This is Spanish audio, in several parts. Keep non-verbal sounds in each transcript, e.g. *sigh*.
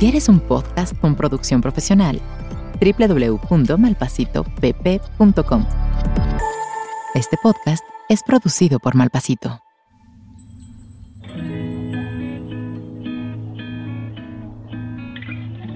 ¿Quieres un podcast con producción profesional? www.malpasitopp.com Este podcast es producido por Malpasito.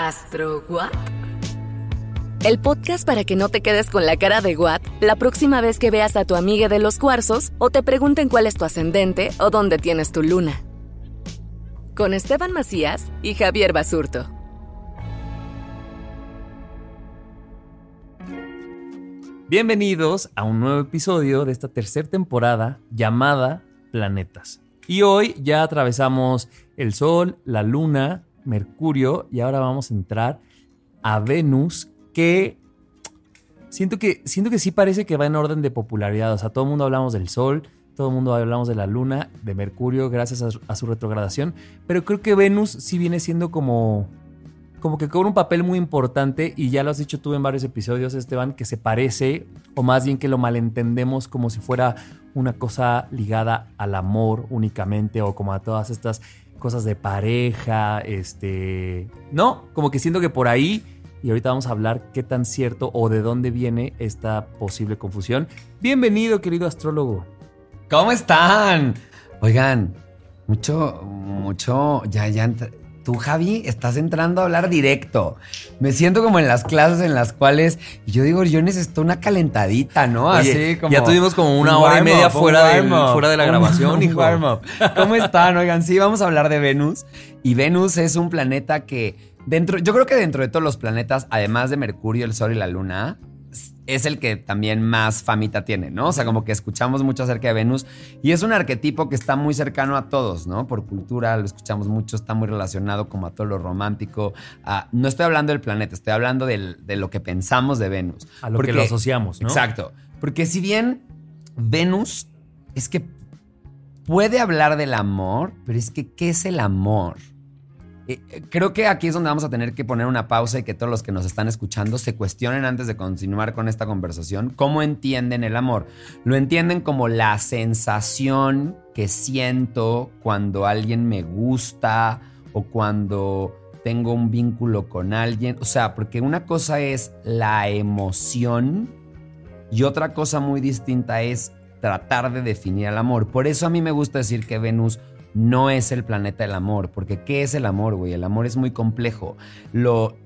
¿Astro What? El podcast para que no te quedes con la cara de What la próxima vez que veas a tu amiga de los cuarzos o te pregunten cuál es tu ascendente o dónde tienes tu luna. Con Esteban Macías y Javier Basurto. Bienvenidos a un nuevo episodio de esta tercera temporada llamada Planetas. Y hoy ya atravesamos el Sol, la Luna, Mercurio y ahora vamos a entrar a Venus que siento que siento que sí parece que va en orden de popularidad, o sea, todo el mundo hablamos del Sol, todo el mundo hablamos de la Luna, de Mercurio gracias a, su retrogradación, pero creo que Venus sí viene siendo como como que cobra un papel muy importante y ya lo has dicho tú en varios episodios, Esteban, que se parece, o más bien que lo malentendemos como si fuera una cosa ligada al amor únicamente o como a todas estas cosas de pareja, este, no, como que siento que por ahí y ahorita vamos a hablar qué tan cierto o de dónde viene esta posible confusión. Bienvenido, querido astrólogo. ¿Cómo están? Oigan, mucho, mucho, ya, ya, tú, Javi, estás entrando a hablar directo. Me siento como en las clases en las cuales yo digo, yo necesito una calentadita, ¿no? Oye, Así como. Ya tuvimos como una hora y media fuera de, fuera de la grabación, *laughs* hijo. ¿Cómo están? Oigan, sí, vamos a hablar de Venus. Y Venus es un planeta que. Dentro, yo creo que dentro de todos los planetas, además de Mercurio, el Sol y la Luna, es el que también más famita tiene, ¿no? O sea, como que escuchamos mucho acerca de Venus y es un arquetipo que está muy cercano a todos, ¿no? Por cultura lo escuchamos mucho, está muy relacionado como a todo lo romántico. no estoy hablando del planeta, estoy hablando de lo que pensamos de Venus. A lo que lo asociamos, ¿no? Exacto. Porque si bien Venus es que puede hablar del amor, pero es que ¿qué es el amor? Eh, creo que aquí es donde vamos a tener que poner una pausa y que todos los que nos están escuchando se cuestionen antes de continuar con esta conversación cómo entienden el amor. Lo entienden como la sensación que siento cuando alguien me gusta o cuando tengo un vínculo con alguien. O sea, porque una cosa es la emoción y otra cosa muy distinta es tratar de definir el amor. Por eso a mí me gusta decir que Venus no es el planeta del amor, porque ¿qué es el amor, güey? El amor es muy complejo. Lo,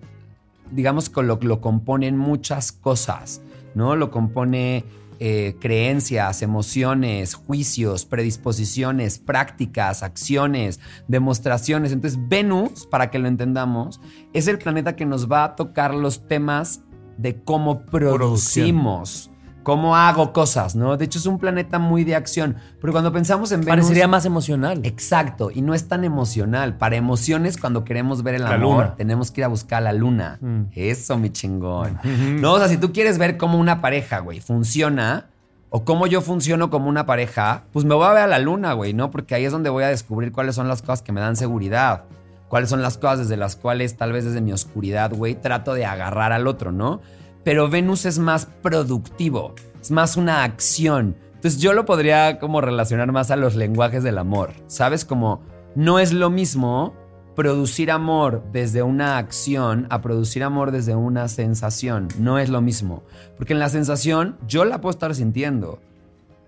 digamos que lo, lo componen muchas cosas, ¿no? Lo compone eh, creencias, emociones, juicios, predisposiciones, prácticas, acciones, demostraciones. Entonces, Venus, para que lo entendamos, es el planeta que nos va a tocar los temas de cómo producimos cómo hago cosas, ¿no? De hecho, es un planeta muy de acción. Pero cuando pensamos en Venus. Parecería más emocional. Exacto, y no es tan emocional. Para emociones, cuando queremos ver el amor, tenemos que ir a buscar la luna. Mm. Eso, mi chingón. No, o sea, si tú quieres ver cómo una pareja, güey, funciona. O cómo yo funciono como una pareja, pues me voy a ver a la luna, güey, ¿no? Porque ahí es donde voy a descubrir cuáles son las cosas que me dan seguridad. Cuáles son las cosas desde las cuales, tal vez desde mi oscuridad, güey, trato de agarrar al otro, ¿no? Pero Venus es más productivo, es más una acción. Entonces yo lo podría como relacionar más a los lenguajes del amor, ¿sabes? Como no es lo mismo producir amor desde una acción a producir amor desde una sensación. No es lo mismo. Porque en la sensación yo la puedo estar sintiendo,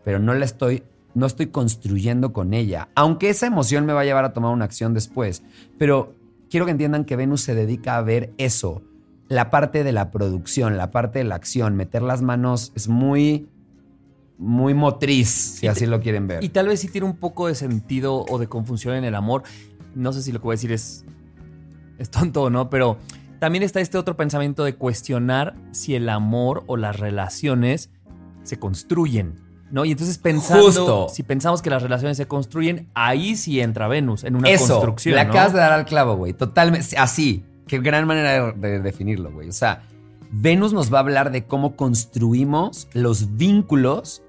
pero no la estoy no estoy construyendo con ella, aunque esa emoción me va a llevar a tomar una acción después. Pero quiero que entiendan que Venus se dedica a ver eso, la parte de la producción, la parte de la acción, meter las manos es muy muy motriz, si así lo quieren ver. Y tal vez sí tiene un poco de sentido o de confusión en el amor. No sé si lo que voy a decir es, es tonto o no, pero también está este otro pensamiento de cuestionar si el amor o las relaciones se construyen. ¿No? Y entonces pensando, Justo. si pensamos que las relaciones se construyen, ahí sí entra Venus, en una Eso, construcción. le ¿no? acabas de dar al clavo, güey. Totalmente, así. Qué gran manera de, de definirlo, güey. O sea, Venus nos va a hablar de cómo construimos los vínculos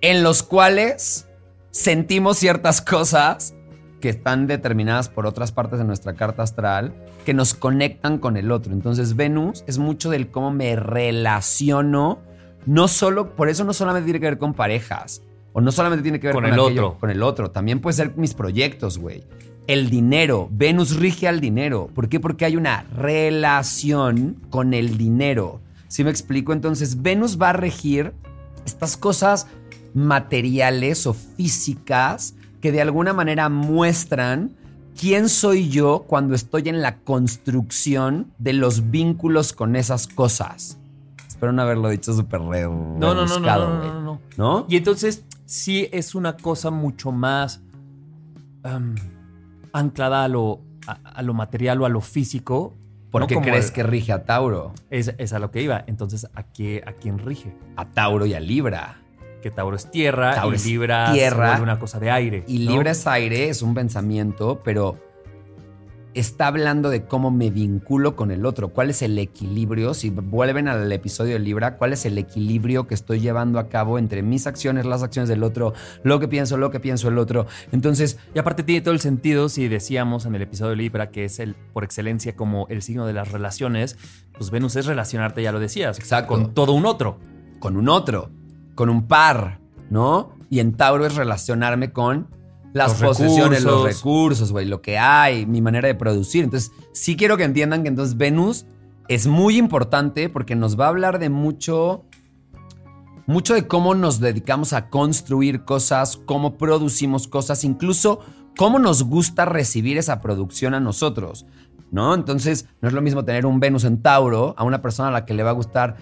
en los cuales sentimos ciertas cosas que están determinadas por otras partes de nuestra carta astral que nos conectan con el otro. Entonces, Venus es mucho del cómo me relaciono, no solo, por eso no solamente tiene que ver con parejas, o no solamente tiene que ver Con con, el aquello- otro. con el otro, también puede ser mis proyectos, güey. El dinero, Venus rige al dinero. ¿Por qué? Porque hay una relación con el dinero. ¿Sí me explico? Entonces, Venus va a regir estas cosas materiales o físicas que de alguna manera muestran quién soy yo cuando estoy en la construcción de los vínculos con esas cosas. Espero no haberlo dicho súper re No, no, no, no, no, no, no. ¿No? Y entonces sí es una cosa mucho más anclada a lo, a, a lo material o a lo físico. ¿Por ¿no? crees el- que rige a Tauro? Es, es a lo que iba. Entonces, ¿a, qué, ¿a quién rige? A Tauro y a Libra. Que Tauro es tierra Tauro y es Libra tierra. se vuelve una cosa de aire. Y ¿no? Libra es aire, es un pensamiento, pero está hablando de cómo me vinculo con el otro. ¿Cuál es el equilibrio? Si vuelven al episodio de Libra, ¿cuál es el equilibrio que estoy llevando a cabo entre mis acciones, las acciones del otro, lo que pienso, lo que pienso el otro? Entonces, Y aparte tiene todo el sentido si decíamos en el episodio de Libra que es el por excelencia como el signo de las relaciones, pues Venus es relacionarte, ya lo decías, Exacto. con todo un otro. con un otro, con un par, ¿no? Y en Tauro es relacionarme con las Los posesiones, los recursos. recursos, güey, lo que hay, mi manera de producir. Entonces, sí quiero que entiendan que entonces Venus es muy importante porque nos va a hablar de mucho mucho de cómo nos dedicamos a construir cosas, cómo producimos cosas, incluso cómo nos gusta recibir esa producción a nosotros, ¿no? Entonces, no es lo mismo tener un Venus en Tauro a una persona a la que le va a gustar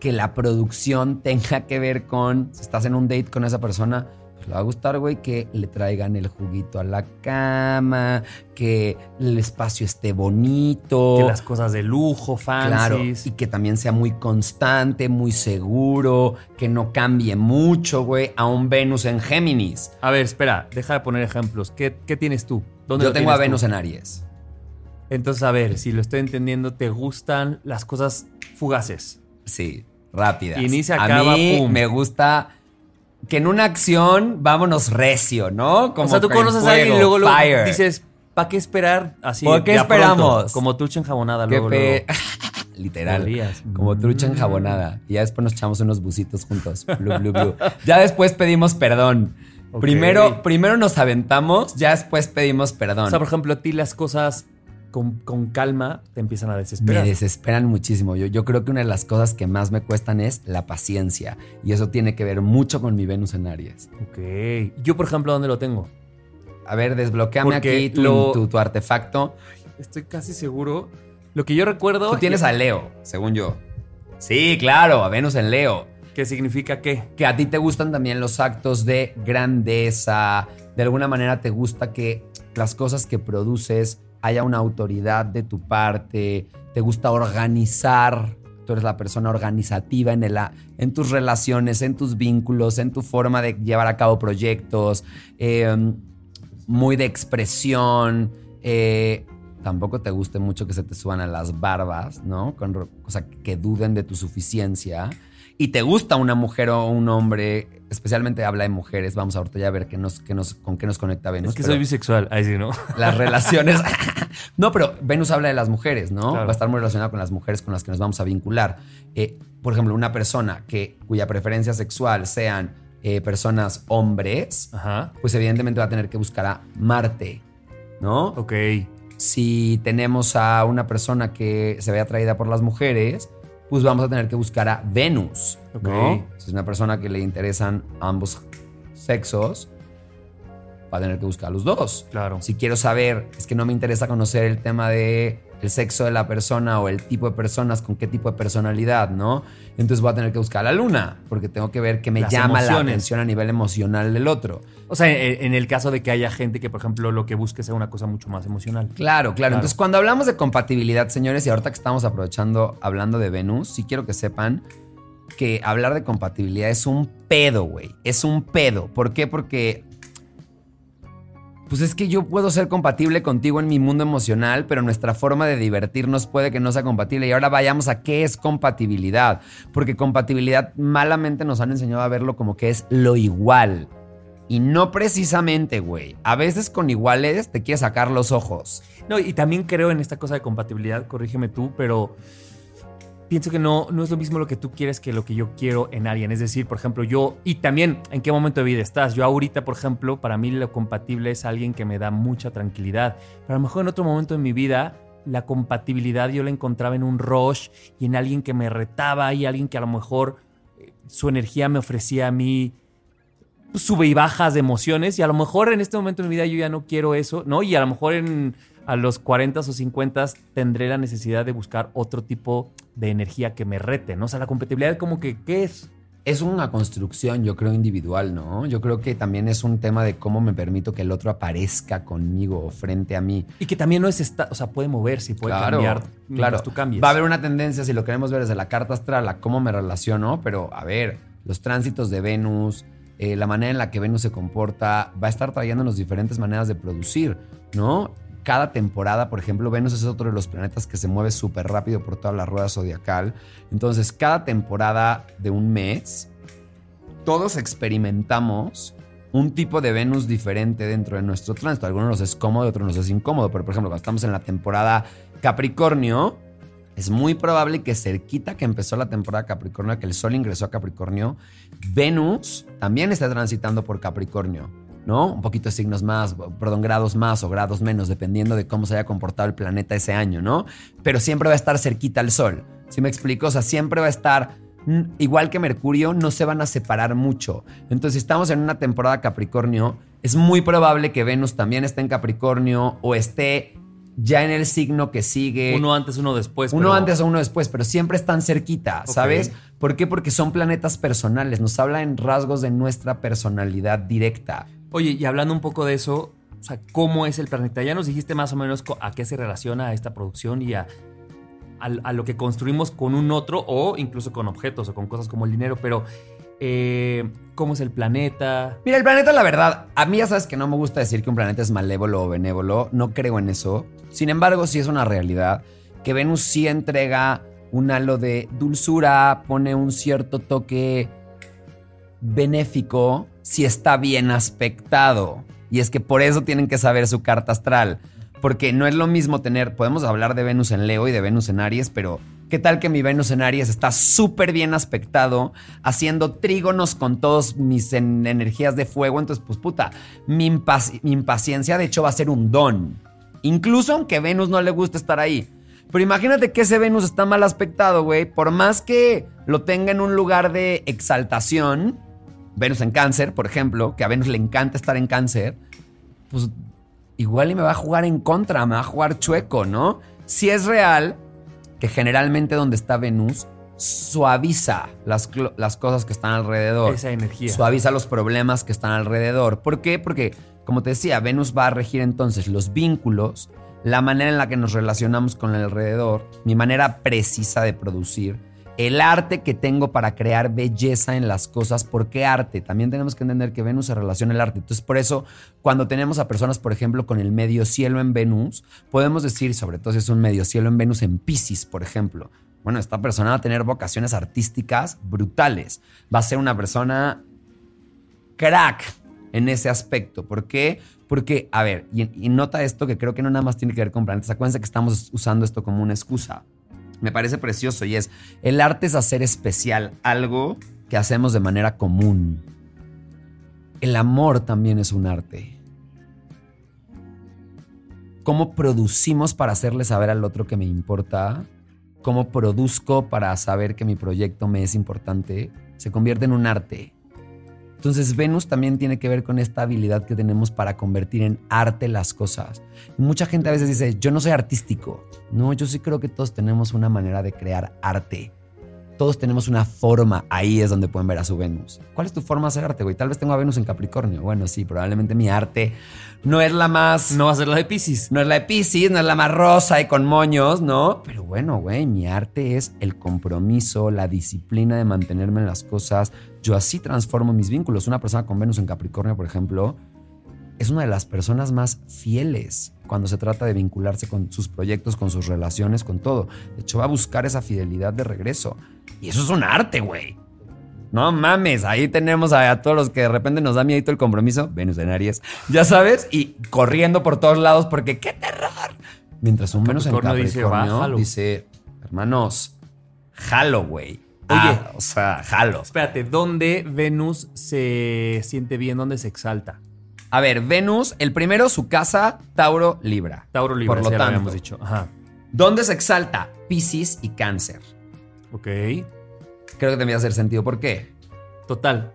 que la producción tenga que ver con, si estás en un date con esa persona, pues le va a gustar, güey, que le traigan el juguito a la cama, que el espacio esté bonito. Que las cosas de lujo, Claro, fancies. y que también sea muy constante, muy seguro, que no cambie mucho, güey, a un Venus en Géminis. A ver, espera, deja de poner ejemplos. ¿Qué, qué tienes tú? ¿Dónde Yo tengo a Venus tú? en Aries. Entonces, a ver, si lo estoy entendiendo, te gustan las cosas fugaces. Sí, rápidas. Inicia, a acaba, mí pum. me gusta que en una acción vámonos recio, ¿no? Como o sea, tú conoces a alguien y luego, luego dices, ¿para qué esperar así? ¿Por qué pronto? esperamos? Como trucha enjabonada luego, luego. *laughs* Literal. Como trucha enjabonada. Y ya después nos echamos unos busitos juntos. Blu, blu, blu. Ya después pedimos perdón. Primero, primero nos aventamos, ya después pedimos perdón. O sea, por ejemplo, a ti las cosas con, con calma te empiezan a Me desesperar. desesperan muchísimo. Yo, yo creo que una de las cosas que más me cuestan es la paciencia. Y eso tiene que ver mucho con mi Venus en Aries. ok. Yo, por ejemplo, ¿dónde lo tengo? A ver, desbloqueame Porque aquí tu, lo- tu- tu artefacto. Estoy casi seguro. Lo que yo recuerdo. Tú tienes a Leo, según yo. Sí, claro, a Venus en Leo. ¿Qué significa qué? Que a ti te gustan también los actos de grandeza. De alguna manera te gusta que las cosas que produces haya una autoridad de tu parte. Te gusta organizar. Tú eres la persona organizativa en, el, en tus relaciones, en tus vínculos, en tu forma de llevar a cabo proyectos. eh, muy de expresión. eh, tampoco te guste mucho que se te suban a las barbas, ¿no? Con, o sea, que duden de tu suficiencia. Y te gusta una mujer o un hombre, especialmente habla de mujeres, vamos ahorita ya a ver qué nos, qué nos, con qué nos conecta Venus. es que soy bisexual. Ahí sí, ¿no? las relaciones. *laughs* *laughs* no, pero Venus habla de las mujeres, ¿no? Claro. Va a estar muy relacionada con las mujeres con las que nos vamos a vincular. Eh, por ejemplo, una persona que, cuya preferencia sexual sean eh, personas hombres, Ajá. pues evidentemente va a tener que buscar a Marte, ¿no? Ok. Si tenemos a una persona que se ve atraída por las mujeres, pues vamos a tener que buscar a Venus. Si es una persona que le interesan ambos sexos, va a tener que buscar los dos. Claro. Si quiero saber, es que no me interesa conocer el tema de el sexo de la persona o el tipo de personas con qué tipo de personalidad, ¿no? Entonces voy a tener que buscar a la luna, porque tengo que ver qué me Las llama la atención a nivel emocional del otro. O sea, en, en el caso de que haya gente que, por ejemplo, lo que busque sea una cosa mucho más emocional. Claro, claro, Claro. Entonces, cuando hablamos de compatibilidad, señores, y ahorita que estamos aprovechando hablando de Venus, sí quiero que sepan que hablar de compatibilidad es un pedo, güey. Es un pedo. ¿Por qué? Porque. Pues es que yo puedo ser compatible contigo en mi mundo emocional, pero nuestra forma de divertirnos puede que no sea compatible. Y ahora vayamos a qué es compatibilidad. Porque compatibilidad malamente nos han enseñado a verlo como que es lo igual. Y no precisamente, güey. A veces con iguales te quieres sacar los ojos. No, y también creo en esta cosa de compatibilidad, corrígeme tú, pero pienso que no, no es lo mismo lo que tú quieres que lo que yo quiero en alguien. Es decir, por ejemplo, yo, y también en qué momento de vida estás. Yo ahorita, por ejemplo, para mí lo compatible es alguien que me da mucha tranquilidad. Pero a lo mejor en otro momento de mi vida, la compatibilidad yo la encontraba en un rush y en alguien que me retaba y alguien que a lo mejor eh, su energía me ofrecía a mí pues, sube y bajas de emociones y a lo mejor en este momento de mi vida yo ya no quiero eso, ¿no? Y a lo mejor en, a los 40 o 50 tendré la necesidad de buscar otro tipo de energía que me rete, ¿no? O sea, la compatibilidad como que, ¿qué es? Es una construcción, yo creo, individual, ¿no? Yo creo que también es un tema de cómo me permito que el otro aparezca conmigo o frente a mí. Y que también no es esta, o sea, puede moverse y puede Claro, cambiar claro. tú cambies. Va a haber una tendencia, si lo queremos ver desde la carta astral, a cómo me relaciono, pero a ver, los tránsitos de Venus, eh, la manera en la que Venus se comporta, va a estar trayéndonos diferentes maneras de producir, ¿no? Cada temporada, por ejemplo, Venus es otro de los planetas que se mueve súper rápido por toda la rueda zodiacal. Entonces, cada temporada de un mes, todos experimentamos un tipo de Venus diferente dentro de nuestro tránsito. Algunos nos es cómodo, otros nos es incómodo. Pero, por ejemplo, cuando estamos en la temporada Capricornio, es muy probable que cerquita que empezó la temporada Capricornio, que el Sol ingresó a Capricornio, Venus también está transitando por Capricornio, ¿no? Un poquito de signos más, perdón, grados más o grados menos, dependiendo de cómo se haya comportado el planeta ese año, ¿no? Pero siempre va a estar cerquita al Sol. ¿Sí me explico? O sea, siempre va a estar mm, igual que Mercurio, no se van a separar mucho. Entonces, si estamos en una temporada Capricornio, es muy probable que Venus también esté en Capricornio o esté ya en el signo que sigue. Uno antes, uno después. Uno pero- antes o uno después, pero siempre están cerquita. ¿sabes? ¿Por qué? Porque son planetas personales, nos habla en rasgos de nuestra personalidad directa. Oye, y hablando un poco de eso, o sea, ¿cómo es el planeta? Ya nos dijiste más o menos a qué se relaciona esta producción y a lo que construimos con un otro o incluso con objetos o con cosas como el dinero, pero eh, ¿cómo es el planeta? Mira, el planeta, la verdad, a mí ya sabes que no me gusta decir que un planeta es malévolo o benévolo, no creo en eso. Sin embargo, sí es una realidad que Venus sí entrega un halo de dulzura, pone un cierto toque benéfico si está bien aspectado. Y es que por eso tienen que saber su carta astral. Porque no es lo mismo tener, podemos hablar de Venus en Leo y de Venus en Aries, pero ¿qué tal que mi Venus en Aries está súper bien aspectado, haciendo trígonos con todos mis en- energías de fuego? Entonces, pues puta, mi, mi impaciencia de hecho va a ser un don. Incluso aunque Venus no le guste estar ahí. Pero imagínate que ese Venus está mal aspectado, güey. Por más que lo tenga en un lugar de exaltación, Venus en cáncer, por ejemplo, que a Venus le encanta estar en cáncer, pues igual y me va a jugar en contra, me va a jugar chueco, ¿no? Si es real que generalmente donde está Venus suaviza las, las cosas que están alrededor. Esa energía. Suaviza los problemas que están alrededor. ¿Por qué? Porque, como te decía, Venus va a regir entonces los vínculos, la manera en la que nos relacionamos con el alrededor, mi manera precisa de producir, el arte que tengo para crear belleza en las cosas. ¿Por qué arte? También tenemos que entender que Venus se relaciona el arte. Entonces, por eso, cuando tenemos a personas, por ejemplo, con el medio cielo en Venus, podemos decir, sobre todo si es un medio cielo en Venus en Pisces, por ejemplo. Bueno, esta persona va a tener vocaciones artísticas brutales. Va a ser una persona crack en ese aspecto. ¿Por qué? Porque, a ver, y, y nota esto que creo que no nada más tiene que ver con planetas. Acuérdense que estamos usando esto como una excusa. Me parece precioso y es, el arte es hacer especial algo que hacemos de manera común. El amor también es un arte. ¿Cómo producimos para hacerle saber al otro que me importa? ¿Cómo produzco para saber que mi proyecto me es importante? Se convierte en un arte. Entonces Venus también tiene que ver con esta habilidad que tenemos para convertir en arte las cosas. Mucha gente a veces dice, yo no soy artístico. No, yo sí creo que todos tenemos una manera de crear arte. Todos tenemos una forma. Ahí es donde pueden ver a su Venus. ¿Cuál es tu forma de hacer arte, güey? Tal vez tengo a Venus en Capricornio. Bueno, sí, probablemente mi arte no es la más... No va a ser la de Pisces. No es la de Pisces, no es la más rosa y con moños, ¿no? Pero bueno, güey, mi arte es el compromiso, la disciplina de mantenerme en las cosas. Yo así transformo mis vínculos. Una persona con Venus en Capricornio, por ejemplo, es una de las personas más fieles cuando se trata de vincularse con sus proyectos, con sus relaciones, con todo. De hecho, va a buscar esa fidelidad de regreso. Y eso es un arte, güey. No mames, ahí tenemos a, todos los que de repente nos da miedo el compromiso, Venus en Aries, ya sabes, y corriendo por todos lados porque ¡qué terror! Mientras un Venus en Capricornio dice, hermanos, jalo, güey. Oye, ah, o sea, jalo. Espérate, ¿dónde Venus se siente bien? ¿Dónde se exalta? A ver, Venus, el primero, su casa, Tauro, Libra. Tauro, Libra, por lo tanto. habíamos dicho. Ajá. ¿Dónde se exalta? Pisces y Cáncer. Ok. Creo que tendría hacer sentido. ¿Por qué? Total.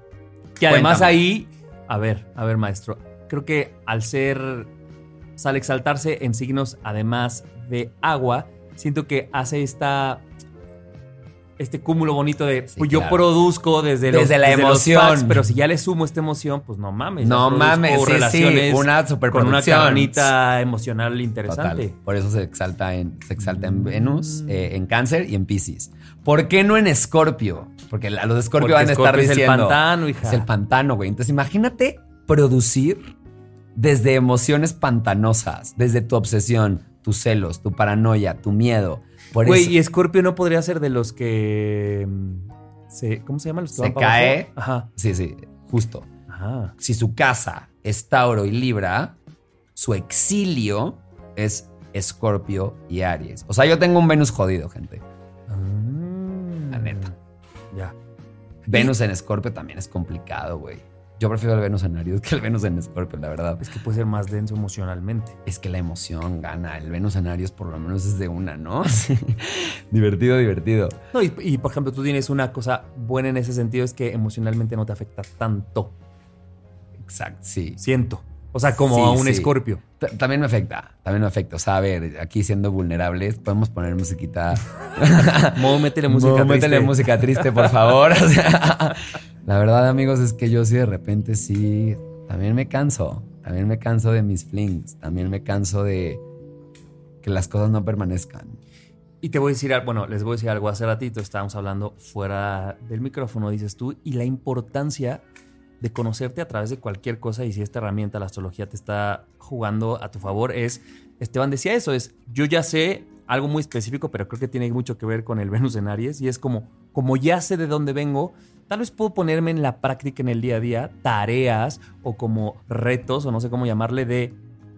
Que además ahí, a ver, a ver, maestro. Creo que al ser, al exaltarse en signos además de agua, siento que hace esta este cúmulo bonito de pues yo produzco desde, desde la emoción. pero si ya le sumo esta emoción, pues no mames. No mames, sí, sí, una. Con una carnita emocional interesante. Por eso se exalta en, se exalta en Venus, mm. eh, en Cáncer y en Pisces. ¿Por qué no en Escorpio? Porque los de Escorpio van a estar diciendo. Es el pantano, hija. Es el pantano, güey. Entonces imagínate producir desde emociones pantanosas, desde tu obsesión, tus celos, tu paranoia, tu miedo Güey, y Escorpio no podría ser de los que. Mm, se, ¿Cómo se llama? Los que se cae. Ajá. Sí, sí, justo. Ajá. Si su casa es Tauro y Libra, su exilio es Escorpio y Aries. O sea, yo tengo un Venus jodido, gente. Ah, La neta. Ya. Venus en Escorpio también es complicado, güey. Yo prefiero el Venus en Aries que el Venus en Escorpio, la verdad. Es que puede ser más denso emocionalmente. Es que la emoción gana. El Venus en Aries por lo menos es de una, ¿no? *laughs* divertido, divertido. No, y, por ejemplo, tú tienes una cosa buena en ese sentido, es que emocionalmente no te afecta tanto. Exacto, sí. Siento. O sea, como a un escorpio. También me afecta, también me afecta. O sea, a ver, aquí siendo vulnerables, podemos poner musiquita. *laughs* Mo, métele música triste. Métele música triste, por favor. *laughs* la verdad, amigos, es que yo sí de repente sí, también me canso. También me canso de mis flings. También me canso de que las cosas no permanezcan. Y te voy a decir, bueno, les voy a decir algo. Hace ratito estábamos hablando fuera del micrófono, dices tú, y la importancia de conocerte a través de cualquier cosa y si esta herramienta, la astrología, te está jugando a tu favor, es, Esteban decía eso, es, yo ya sé algo muy específico, pero creo que tiene mucho que ver con el Venus en Aries y es como, como ya sé de dónde vengo, tal vez puedo ponerme en la práctica en el día a día tareas o como retos o no sé cómo llamarle de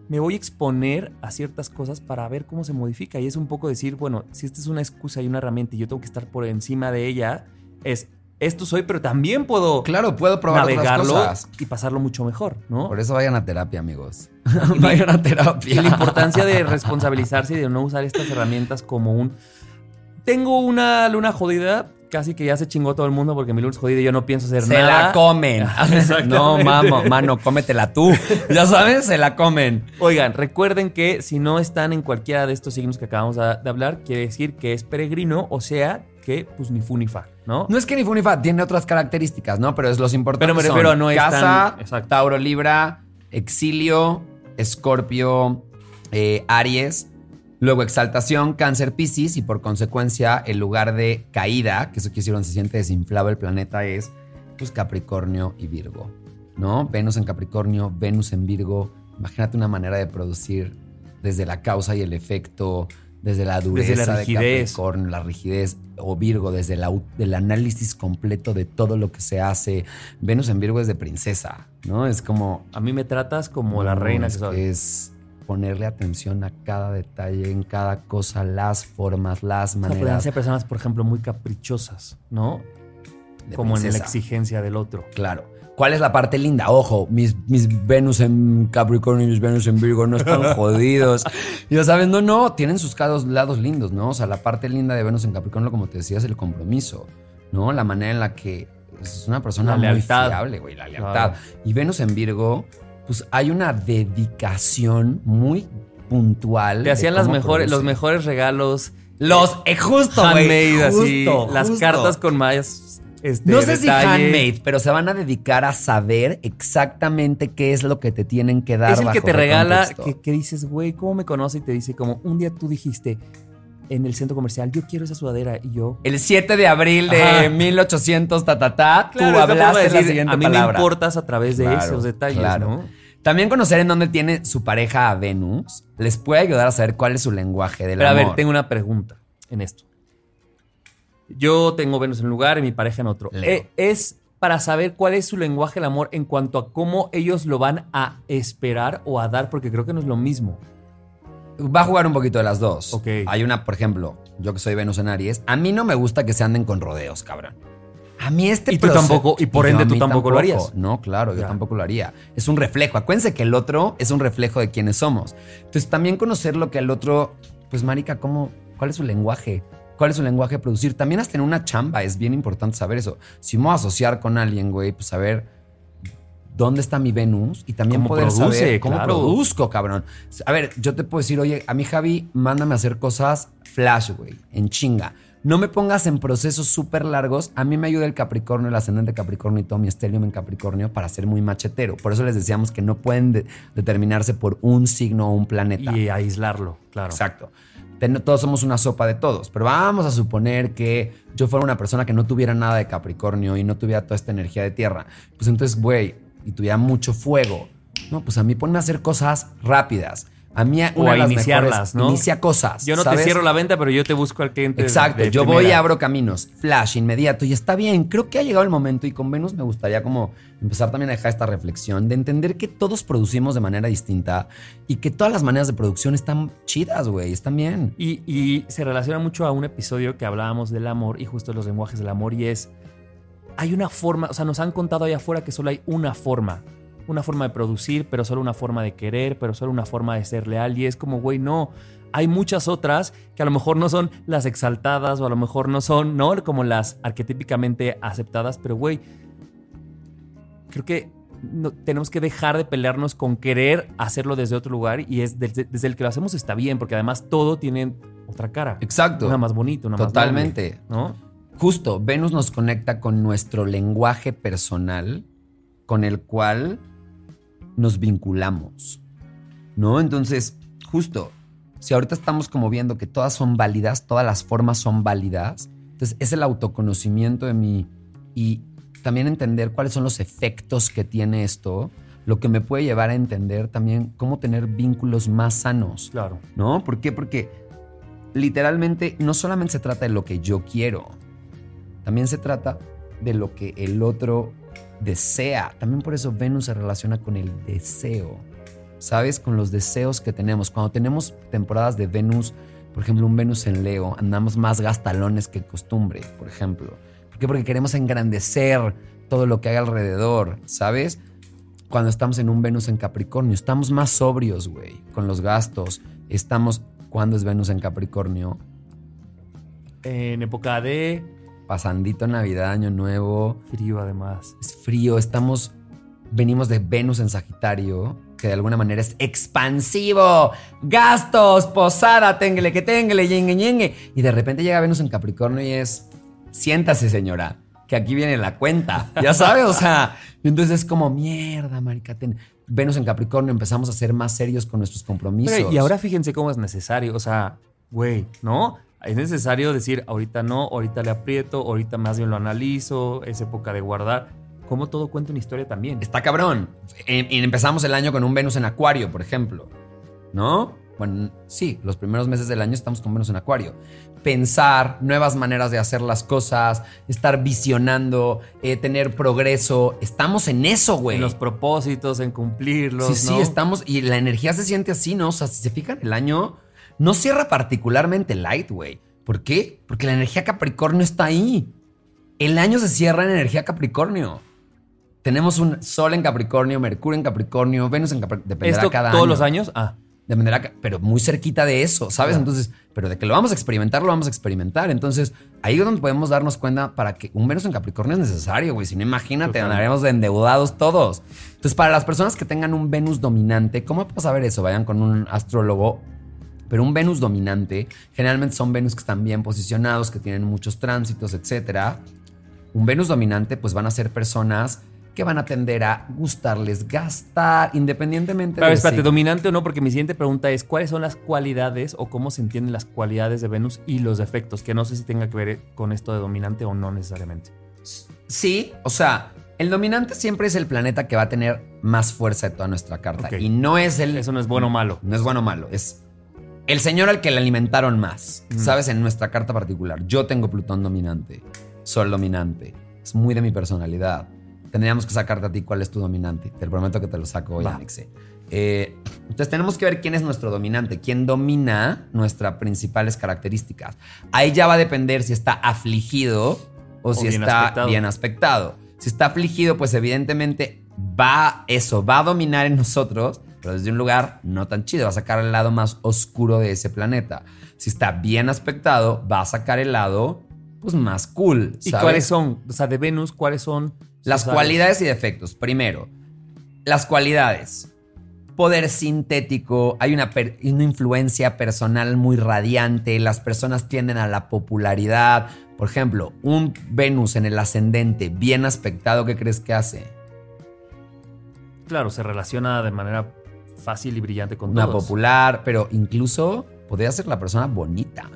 me voy a exponer a ciertas cosas para ver cómo se modifica y es un poco decir, bueno, si esta es una excusa y una herramienta y yo tengo que estar por encima de ella, es esto soy, pero también puedo. Claro, puedo probar navegarlo otras y pasarlo mucho mejor, ¿no? Por eso vayan a terapia, amigos. *laughs* *laughs* vayan a terapia. Y la importancia de responsabilizarse y de no usar estas herramientas como un. Tengo una luna jodida, casi que ya se chingó todo el mundo porque mi luna es jodida y yo no pienso hacer nada. Se la comen. *laughs* no, mamo, mano, cómetela tú. Ya sabes, se la comen. Oigan, recuerden que si no están en cualquiera de estos signos que acabamos de hablar, quiere decir que es peregrino, o sea, que pues ni fu ni fa, ¿no? No es que ni fu ni fa, tiene otras características, ¿no? Pero es los importantes Pero me refiero a no Casa, Tauro, Libra, Exilio, Escorpio, eh, Aries, luego Exaltación, Cáncer, Piscis y por consecuencia el lugar de caída, que eso quiere decir se siente desinflado el planeta es pues Capricornio y Virgo, ¿no? Venus en Capricornio, Venus en Virgo, imagínate una manera de producir desde la causa y el efecto, desde la dureza la rigidez. de Capricornio, la rigidez, o Virgo, desde el análisis completo de todo lo que se hace. Venus en Virgo es de princesa, ¿no? Es como... A mí me tratas como la reina es, que Es ponerle atención a cada detalle, en cada cosa, las formas, las maneras. ser personas, por ejemplo, muy caprichosas, ¿no? como en la exigencia del otro. Claro. ¿Cuál es la parte linda? Ojo, mis, mis Venus en Capricornio y mis Venus en Virgo no están *laughs* jodidos. ya sabes, no, no, tienen sus lados lindos, ¿no? O sea, la parte linda de Venus en Capricornio, como te decía, es el compromiso, ¿no? La manera en la que es una persona muy fiable, güey, la lealtad. Claro. Y Venus en Virgo, pues hay una dedicación muy puntual. Te hacían las mejores, los mejores regalos. Los, eh, justo, güey. handmade, así. justo, Las cartas con más. Este, No sé si detalle. handmade, pero se van a dedicar a saber exactamente qué es lo que te tienen que dar. Es el que te regala, que, que dices, güey, ¿cómo me conoce? Y te dice, como, un día tú dijiste en el centro comercial, yo quiero esa sudadera. Y yo. El 7 de abril de Ajá. 1800, ta, ta, ta, Claro, tú la hablaste de la decir, siguiente a mí me palabra. importas a través de Claro, esos detalles, claro. ¿no? También conocer en dónde tiene su pareja a Venus les puede ayudar a saber cuál es su lenguaje del Pero a amor. ver, tengo una pregunta en esto. Yo tengo Venus en un lugar y mi pareja en otro. Leo. Eh, es para saber cuál es su lenguaje del amor en cuanto a cómo ellos lo van a esperar o a dar, porque creo que no es lo mismo. Va a jugar un poquito de las dos. Ok. Hay una, por ejemplo, yo que soy Venus en Aries, a mí no me gusta que se anden con rodeos, cabrón. A mí este Y tú proce- tampoco- y por ende a tú tampoco lo harías. No, claro, yo Ya. tampoco lo haría. Es un reflejo. Acuérdense que el otro es un reflejo de quienes somos. Entonces, también conocer lo que el otro, pues, marica, ¿cómo, ¿cuál es su lenguaje? ¿Cuál es su lenguaje de producir? También hasta en una chamba es bien importante saber eso. Si me voy a asociar con alguien, güey, pues saber dónde está mi Venus y también poder produce, saber cómo claro. produzco, cabrón. A ver, yo te puedo decir, oye, a mí Javi, mándame a hacer cosas flash, güey, en chinga. No me pongas en procesos súper largos. A mí me ayuda el Capricornio, el ascendente Capricornio y todo mi estelium en Capricornio para ser muy machetero. Por eso les decíamos que no pueden de- determinarse por un signo o un planeta. Y aislarlo, claro. Exacto. Todos somos una sopa de todos, pero vamos a suponer que yo fuera una persona que no tuviera nada de Capricornio y no tuviera toda esta energía de tierra. Pues entonces, güey, y tuviera mucho fuego. No, pues a mí ponme a hacer cosas rápidas. A mí O a iniciarlas, mejores, ¿no? Inicia cosas. Yo no ¿sabes? te cierro la venta, pero yo te busco al cliente. Exacto, de yo voy y abro caminos, flash, inmediato, y está bien, creo que ha llegado el momento y con Venus me gustaría como empezar también a dejar esta reflexión de entender que todos producimos de manera distinta y que todas las maneras de producción están chidas, güey, están bien. Y, y se relaciona mucho a un episodio que hablábamos del amor y justo los lenguajes del amor y es, hay una forma, o sea, nos han contado allá afuera que solo hay una forma, una forma de producir, pero solo una forma de querer, pero solo una forma de ser leal y es como, güey, no, hay muchas otras que a lo mejor no son las exaltadas o a lo mejor no son, ¿no? Como las arquetípicamente aceptadas, pero güey, creo que no- tenemos que dejar de pelearnos con querer hacerlo desde otro lugar y es desde, desde el que lo hacemos está bien, porque además todo tiene otra cara. Exacto. Una más bonita, una Totalmente. más noble, ¿no? Justo, Venus nos conecta con nuestro lenguaje personal con el cual nos vinculamos. ¿No? Entonces, justo, si ahorita estamos como viendo que todas son válidas, todas las formas son válidas, entonces es el autoconocimiento de mí y también entender cuáles son los efectos que tiene esto, lo que me puede llevar a entender también cómo tener vínculos más sanos. Claro. ¿No? ¿Por qué? Porque literalmente no solamente se trata de lo que yo quiero, también se trata de lo que el otro desea. También por eso Venus se relaciona con el deseo. ¿Sabes? Con los deseos que tenemos. Cuando tenemos temporadas de Venus, por ejemplo, un Venus en Leo, andamos más gastalones que costumbre, por ejemplo. ¿Por qué? Porque queremos engrandecer todo lo que hay alrededor, ¿sabes? Cuando estamos en un Venus en Capricornio, estamos más sobrios, güey, con los gastos. Estamos, ¿cuándo es Venus en Capricornio? En época de Pasandito Navidad, Año Nuevo, frío además. es frío, estamos, venimos de Venus en Sagitario, que de alguna manera es expansivo, gastos, posada, téngale que téngale, yengue, yengue. Y de repente llega Venus en Capricornio y es, siéntase señora, que aquí viene la cuenta, *laughs* ya sabes, o sea, y entonces es como, mierda, marica, ten- Venus en Capricornio empezamos a ser más serios con nuestros compromisos. Pero, y ahora fíjense cómo es necesario. O sea, güey, ¿no? Es necesario decir, ahorita no, ahorita le aprieto, ahorita más bien lo analizo, es época de guardar. Como todo cuenta una historia también. Está cabrón. E- Y empezamos el año con un Venus en Acuario, por ejemplo. ¿No? Bueno, sí, los primeros meses del año estamos con Venus en Acuario. Pensar nuevas maneras de hacer las cosas, estar visionando, eh, tener progreso. Estamos en eso, güey. En los propósitos, en cumplirlos. Sí, sí, ¿no? estamos. Y la energía se siente así, ¿no? O sea, si se fijan, el año no cierra particularmente light, güey. ¿Por qué? Porque la energía Capricornio está ahí. El año se cierra en energía Capricornio. Tenemos un Sol en Capricornio, Mercurio en Capricornio, Venus en Capricornio. Dependerá ¿Esto cada todos año. los años? Ah, de manera, pero muy cerquita de eso, ¿sabes? Claro. Entonces, pero de que lo vamos a experimentar, lo vamos a experimentar. Entonces, ahí es donde podemos darnos cuenta para que un Venus en Capricornio es necesario, güey. Si no, imagínate, Totalmente. andaremos de endeudados todos. Entonces, para las personas que tengan un Venus dominante, ¿cómo puedo saber eso? Vayan con un astrólogo. Pero un Venus dominante, generalmente son Venus que están bien posicionados, que tienen muchos tránsitos, etcétera. Un Venus dominante, pues van a ser personas que van a tender a gustarles gastar, independientemente Pero de espérate, dominante o no, porque mi siguiente pregunta es: ¿cuáles son las cualidades o cómo se entienden las cualidades de Venus y los defectos? Que no sé si tenga que ver con esto de dominante o no necesariamente. Sí, o sea, el dominante siempre es el planeta que va a tener más fuerza de toda nuestra carta. Y no es el. Eso no es bueno o malo. No es bueno o malo, es el señor al que le alimentaron más. Mm. ¿Sabes? En nuestra carta particular. Yo tengo Plutón dominante, Sol dominante. Es muy de mi personalidad. Tendríamos que sacarte a ti cuál es tu dominante. Te prometo que te lo saco hoy, Va. Alexe. Eh, entonces tenemos que ver quién es nuestro dominante, quién domina nuestras principales características. Ahí ya va a depender si está afligido o, si bien está aspectado. bien aspectado. Si está afligido, pues evidentemente va eso, va a dominar en nosotros, pero desde un lugar no tan chido, va a sacar el lado más oscuro de ese planeta. Si está bien aspectado, va a sacar el lado pues más cool. ¿Y cuáles son? O sea, de Venus, ¿cuáles son? Las cualidades y defectos. Primero, las cualidades. Poder sintético, hay una influencia personal muy radiante, las personas tienden a la popularidad. Por ejemplo, un Venus en el ascendente bien aspectado, ¿qué crees que hace? Claro, se relaciona de manera fácil y brillante con Una todos. popular, pero incluso podría ser la persona bonita.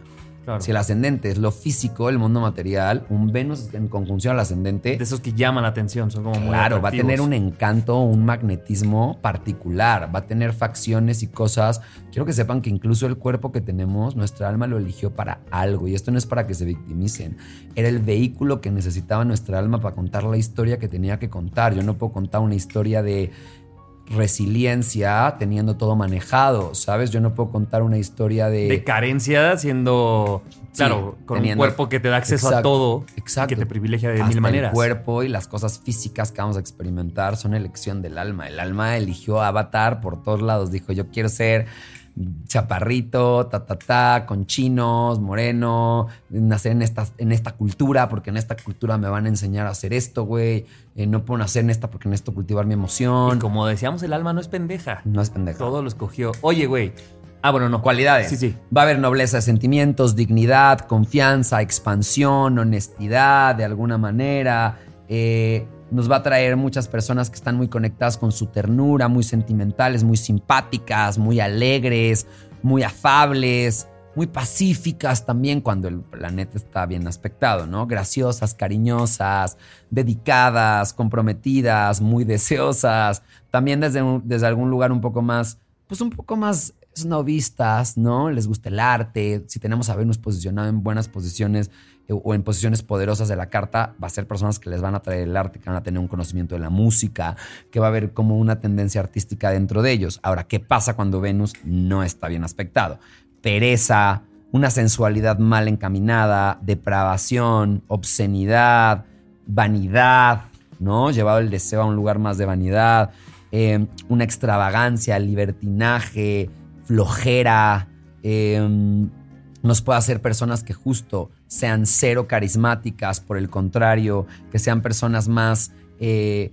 Claro. Si el ascendente es lo físico, el mundo material, un Venus en conjunción al ascendente De esos que llaman la atención, son como muy Claro, va a tener un encanto, un magnetismo particular, va a tener facciones y cosas. Quiero que sepan que incluso el cuerpo que tenemos, nuestra alma lo eligió para algo y esto no es para que se victimicen. Era el vehículo que necesitaba nuestra alma para contar la historia que tenía que contar. Yo no puedo contar una historia de resiliencia teniendo todo manejado, ¿sabes? Yo no puedo contar una historia de... de carencia, siendo, Sí, claro, con teniendo- un cuerpo que te da acceso a todo exacto. que te privilegia de Hasta mil maneras. El cuerpo y las cosas físicas que vamos a experimentar son elección del alma. El alma eligió Avatar por todos lados. Dijo, yo quiero ser chaparrito, ta, ta, ta, con chinos, moreno, nacer en esta, en esta cultura, porque en esta cultura me van a enseñar a hacer esto, güey. Eh, no puedo nacer en esta porque necesito cultivar mi emoción. Y como decíamos, el alma no es pendeja. No es pendejo. Todo lo escogió. Oye, güey. Ah, bueno, no. Cualidades. Sí, sí. Va a haber nobleza de sentimientos, dignidad, confianza, expansión, honestidad de alguna manera. Eh, nos va a traer muchas personas que están muy conectadas con su ternura, muy sentimentales, muy simpáticas, muy alegres, muy afables, muy pacíficas también cuando el planeta está bien aspectado, ¿no? Graciosas, cariñosas, dedicadas, comprometidas, muy *laughs* deseosas. También desde, desde algún lugar un poco más, pues un poco más snobistas, ¿no? Les gusta el arte. Si tenemos a Venus posicionado en buenas posiciones o en posiciones poderosas de la carta, va a ser personas que les van a traer el arte, que van a tener un conocimiento de la música, que va a haber como una tendencia artística dentro de ellos. Ahora, ¿qué pasa cuando Venus no está bien aspectado? Pereza, una sensualidad mal encaminada, depravación, obscenidad, vanidad, ¿no? Llevado el deseo a un lugar más de vanidad, eh, una extravagancia, libertinaje, flojera. eh, nos puede hacer personas que justo sean cero carismáticas, por el contrario, que sean personas más eh,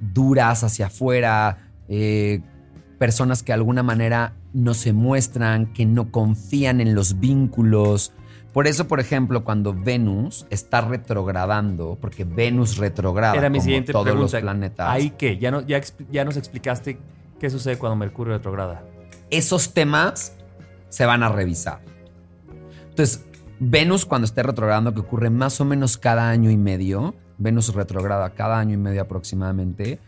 duras hacia afuera, eh, personas que de alguna manera no se muestran, que no confían en los vínculos. Por eso, por ejemplo, cuando Venus está retrogradando, porque Venus retrograda Era mi como siguiente todos pregunta. los planetas, ¿Ahí qué? Ya, no, ya, ya nos explicaste qué sucede cuando Mercurio retrograda. esos temas se van a revisar. Entonces, Venus cuando esté retrogradando, que ocurre más o menos cada año y medio, Venus retrograda cada año y medio aproximadamente,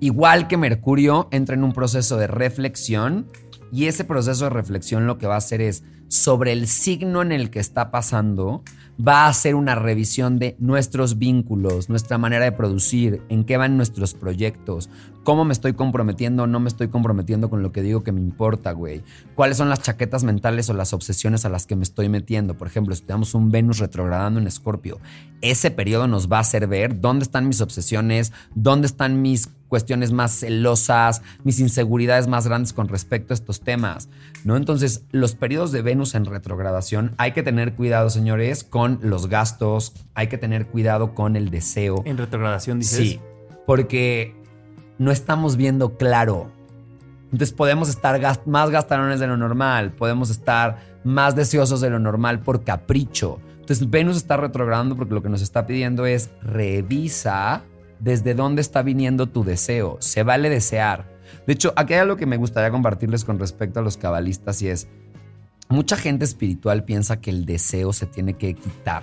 igual que Mercurio, entra en un proceso de reflexión y ese proceso de reflexión lo que va a hacer es, sobre el signo en el que está pasando, va a hacer una revisión de nuestros vínculos, nuestra manera de producir, en qué van nuestros proyectos, cómo me estoy comprometiendo o no me estoy comprometiendo con lo que digo que me importa, güey. Cuáles son las chaquetas mentales o las obsesiones a las que me estoy metiendo. Por ejemplo, si tenemos un Venus retrogradando en Escorpio, ese periodo nos va a hacer ver dónde están mis obsesiones, dónde están mis cuestiones más celosas, mis inseguridades más grandes con respecto a estos temas, ¿no? Entonces, los periodos de Venus en retrogradación, hay que tener cuidado, señores, con los gastos, hay que tener cuidado con el deseo. En retrogradación, dices. Sí, porque no estamos viendo claro. Entonces podemos estar más gastarones de lo normal, podemos estar más deseosos de lo normal por capricho. Entonces Venus está retrogradando porque lo que nos está pidiendo es revisa desde dónde está viniendo tu deseo. Se vale desear. De hecho, aquí hay algo que me gustaría compartirles con respecto a los cabalistas y es, mucha gente espiritual piensa que el deseo se tiene que quitar.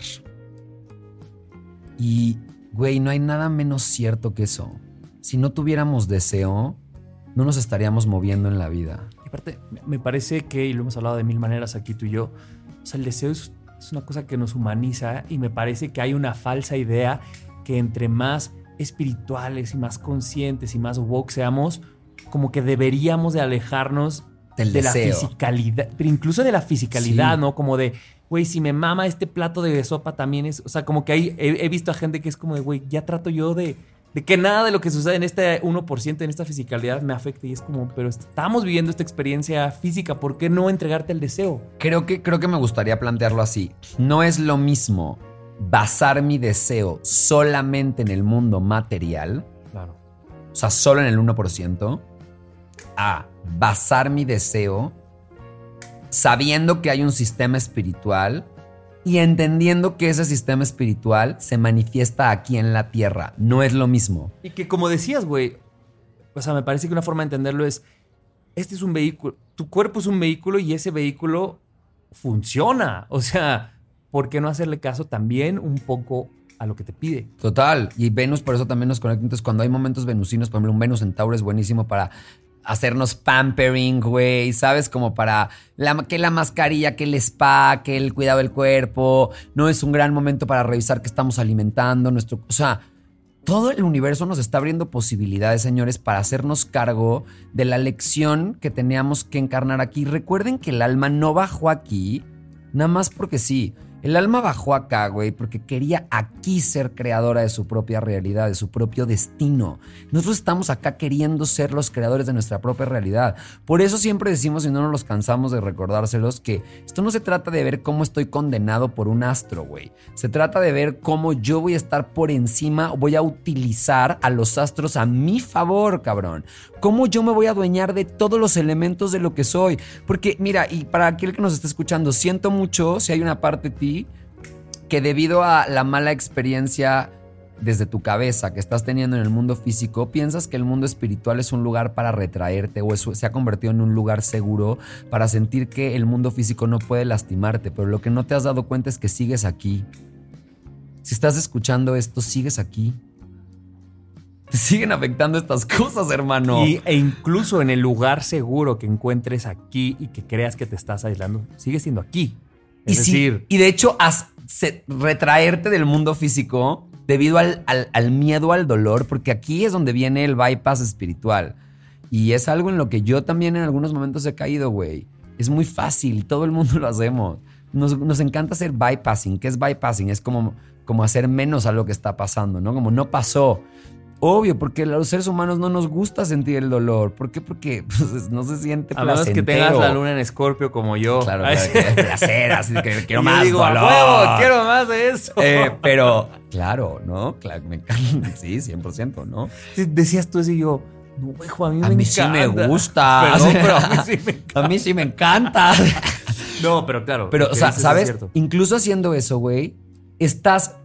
Y, güey, no hay nada menos cierto que eso. Si no tuviéramos deseo, no nos estaríamos moviendo en la vida. Y aparte, me parece que, y lo hemos hablado de mil maneras aquí tú y yo, o sea, el deseo es, es una cosa que nos humaniza y me parece que hay una falsa idea que entre más espirituales y más conscientes y más woke seamos, como que deberíamos de alejarnos Del de deseo. la fisicalidad, pero incluso de la fisicalidad, Sí. ¿no? Como de, güey, si me mama este plato de sopa también es, o sea, como que hay, he, he visto a gente que es como de, güey, ya trato yo de, de que nada de lo que sucede en este 1%, en esta fisicalidad me afecte y es como, pero estamos viviendo esta experiencia física, ¿por qué no entregarte el deseo? Creo que, creo que me gustaría plantearlo así. No es lo mismo basar mi deseo solamente en el mundo material, Claro. o sea, solo en el 1%, a basar mi deseo sabiendo que hay un sistema espiritual y entendiendo que ese sistema espiritual se manifiesta aquí en la tierra. No es lo mismo. Y que como decías, güey, o sea, me parece que una forma de entenderlo es, este es un vehículo, tu cuerpo es un vehículo y ese vehículo funciona. O sea, ¿por qué no hacerle caso también un poco a lo que te pide? Total. Y Venus por eso también nos conecta. Entonces, cuando hay momentos venusinos, por ejemplo, un Venus en Tauro es buenísimo para hacernos pampering, güey, ¿sabes? Como para que la mascarilla, que el spa, que el cuidado del cuerpo. No es un gran momento para revisar que estamos alimentando nuestro... O sea, todo el universo nos está abriendo posibilidades, señores, para hacernos cargo de la lección que teníamos que encarnar aquí. Recuerden que el alma no bajó aquí nada más porque sí. El alma bajó acá, güey, porque quería aquí ser creadora de su propia realidad, de su propio destino. Nosotros estamos acá queriendo ser los creadores de nuestra propia realidad. Por eso siempre decimos, y no nos los cansamos de recordárselos, que esto no se trata de ver cómo estoy condenado por un astro, güey. Se trata de ver cómo yo voy a estar por encima, voy a utilizar a los astros a mi favor, cabrón. Cómo yo me voy a adueñar de todos los elementos de lo que soy. Porque, mira, y para aquel que nos está escuchando, siento mucho si hay una parte de ti que debido a la mala experiencia desde tu cabeza que estás teniendo en el mundo físico, piensas que el mundo espiritual es un lugar para retraerte o se ha convertido en un lugar seguro para sentir que el mundo físico no puede lastimarte, pero lo que no te has dado cuenta es que sigues aquí. Si estás escuchando esto, sigues aquí. Te siguen afectando estas cosas, hermano. Y, e incluso en el lugar seguro que encuentres aquí y que creas que te estás aislando, sigue siendo aquí. Es y, sí, decir, y de hecho, has- se- retraerte del mundo físico debido al, al- al miedo al dolor, porque aquí es donde viene el bypass espiritual. Y es algo en lo que yo también en algunos momentos he caído, güey. Es muy fácil, todo el mundo *laughs* lo hacemos. Nos, nos encanta hacer bypassing. ¿Qué es bypassing? Es como, como hacer menos a lo que está pasando, ¿no? Como no pasó. Obvio, porque a los seres humanos no nos gusta sentir el dolor. ¿Por qué? Porque *laughs* pues, no se siente a menos que tengas la luna en escorpio como yo. Claro, claro, que es placer, así que *laughs* y quiero yo más digo, "A dolor. huevo, quiero más de eso. Eh, *laughs* pero, claro, ¿no? Claro, me encanta. Sí, 100%, ¿no? Decías tú eso y yo, no, hijo, a mí A me mí sí me gusta. Perdón, pero a mí sí me encanta. A mí sí me encanta. No, pero claro. Pero, o sea, ¿sabes? Incluso haciendo eso, güey, estás.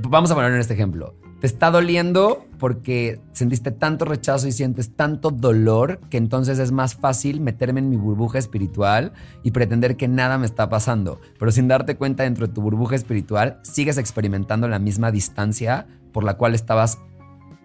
Vamos a poner en este ejemplo. Te está doliendo porque sentiste tanto rechazo y sientes tanto dolor que entonces es más fácil meterme en mi burbuja espiritual y pretender que nada me está pasando. Pero sin darte cuenta dentro de tu burbuja espiritual, sigues experimentando la misma distancia por la cual estabas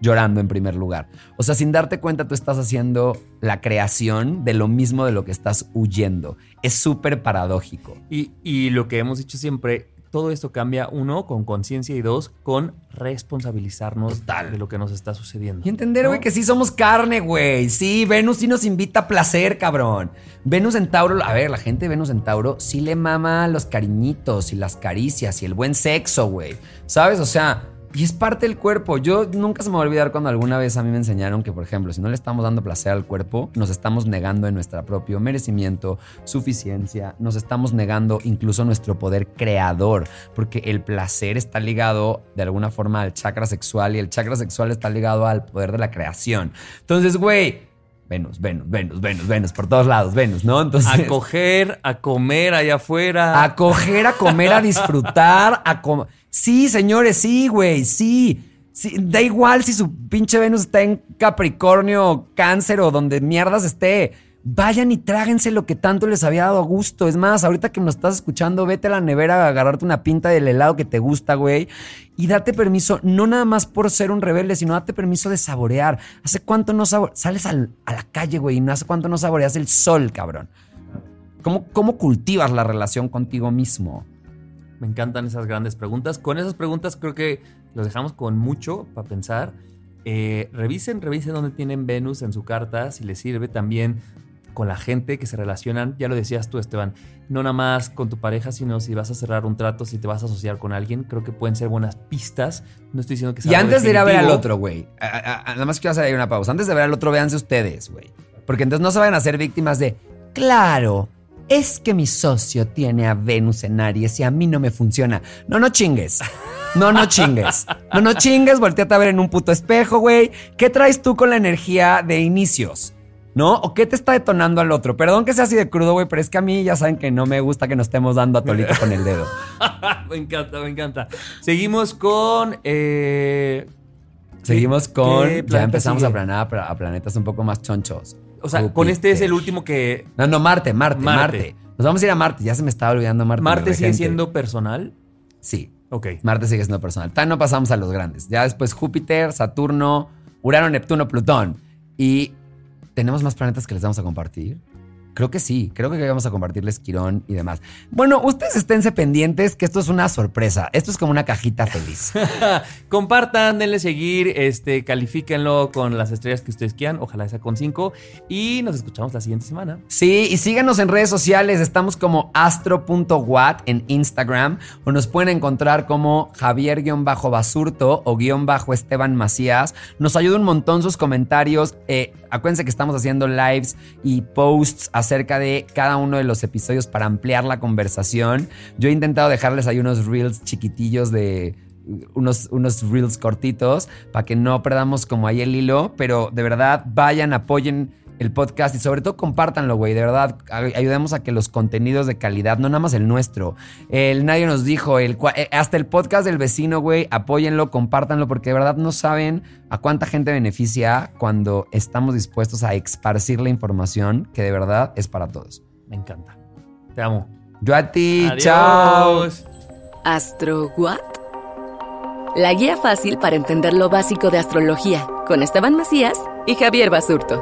llorando en primer lugar. O sea, sin darte cuenta, tú estás haciendo la creación de lo mismo de lo que estás huyendo. Es súper paradójico. Y, y lo que hemos dicho siempre, todo esto cambia, uno, con conciencia y dos, con responsabilizarnos Total. de lo que nos está sucediendo. Y entender, güey, que sí somos carne, güey. Sí, Venus sí nos invita a placer, cabrón. Venus en Tauro, a ver, la gente de Venus en Tauro sí le mama los cariñitos y las caricias y el buen sexo, güey. ¿Sabes? O sea, y es parte del cuerpo. Yo nunca se me va a olvidar cuando alguna vez a mí me enseñaron que, por ejemplo, si no le estamos dando placer al cuerpo, nos estamos negando en nuestro propio merecimiento, suficiencia, nos estamos negando incluso nuestro poder creador, porque el placer está ligado de alguna forma al chakra sexual y el chakra sexual está ligado al poder de la creación. Entonces, güey, Venus, Venus, Venus, Venus, Venus, por todos lados, Venus, ¿no? Entonces, A coger, a comer allá afuera. a coger, a comer, a disfrutar, a comer. Sí, señores, sí, güey, sí. Sí, Da igual si su pinche Venus está en Capricornio, Cáncer o donde mierdas esté. Vayan y tráguense lo que tanto les había dado a gusto. Es más, ahorita que me estás escuchando, vete a la nevera a agarrarte una pinta del helado que te gusta, güey. Y date permiso, no nada más por ser un rebelde, sino date permiso de saborear. ¿Hace cuánto no? Sales al- a la calle, güey, y no hace cuánto no saboreas el sol, cabrón. ¿Cómo, ¿Cómo cultivas la relación contigo mismo? Me encantan esas grandes preguntas. Con esas preguntas creo que los dejamos con mucho para pensar. Eh, revisen, revisen dónde tienen Venus en su carta, si les sirve también con la gente que se relacionan. Ya lo decías tú, Esteban, no nada más con tu pareja, sino si vas a cerrar un trato, si te vas a asociar con alguien, creo que pueden ser buenas pistas. No estoy diciendo que sea Y antes de ir a ver al otro, güey. Nada más quiero hacer ahí una pausa. Antes de ver al otro, véanse ustedes, güey. Porque entonces no se vayan a ser víctimas de. Claro, es que mi socio tiene a Venus en Aries y a mí no me funciona. No, no chingues. No, no chingues. No, no chingues. Volteate a ver en un puto espejo, güey. ¿Qué traes tú con la energía de inicios? ¿No? ¿O qué te está detonando al otro? Perdón que sea así de crudo, güey, pero es que a mí ya saben que no me gusta que nos estemos dando a tolito con el dedo. *laughs* me encanta, me encanta. Seguimos con... eh, Seguimos ¿qué con. Ya empezamos a planear a planetas un poco más chonchos. O sea, con este es el último que... No, no, Marte, Marte, Marte, Marte. Nos vamos a ir a Marte. Ya se me estaba olvidando Marte. Marte sigue siendo personal. Sí, Ok. Marte sigue siendo personal. Tan no pasamos a los grandes. Ya después Júpiter, Saturno, Urano, Neptuno, Plutón. Y tenemos más planetas que les vamos a compartir. Creo que sí, creo que vamos a compartirles Quirón y demás. Bueno, ustedes esténse pendientes que esto es una sorpresa. Esto es como una cajita feliz. *laughs* Compartan, denle seguir, este, califíquenlo con las estrellas que ustedes quieran, ojalá sea con cinco. Y nos escuchamos la siguiente semana. Sí, y síganos en redes sociales. Estamos como astro.wat en Instagram o nos pueden encontrar como Javier-Basurto o guion bajo Esteban Macías. Nos ayuda un montón sus comentarios. Eh, acuérdense que estamos haciendo lives y posts acerca de cada uno de los episodios para ampliar la conversación. Yo he intentado dejarles ahí unos reels chiquitillos de unos, unos reels cortitos para que no perdamos como ahí el hilo, pero de verdad vayan, apoyen el podcast y sobre todo compártanlo, güey, de verdad, ay- ayudemos a que los contenidos de calidad, no nada más el nuestro, el nadie nos dijo, el, eh, hasta el podcast del vecino, güey, apóyenlo, compártanlo, porque de verdad no saben a cuánta gente beneficia cuando estamos dispuestos a esparcir la información que de verdad es para todos. Me encanta. Te amo. Yo a ti, chao. Adiós. ¿Astro What? La guía fácil para entender lo básico de astrología con Esteban Macías y Javier Basurto.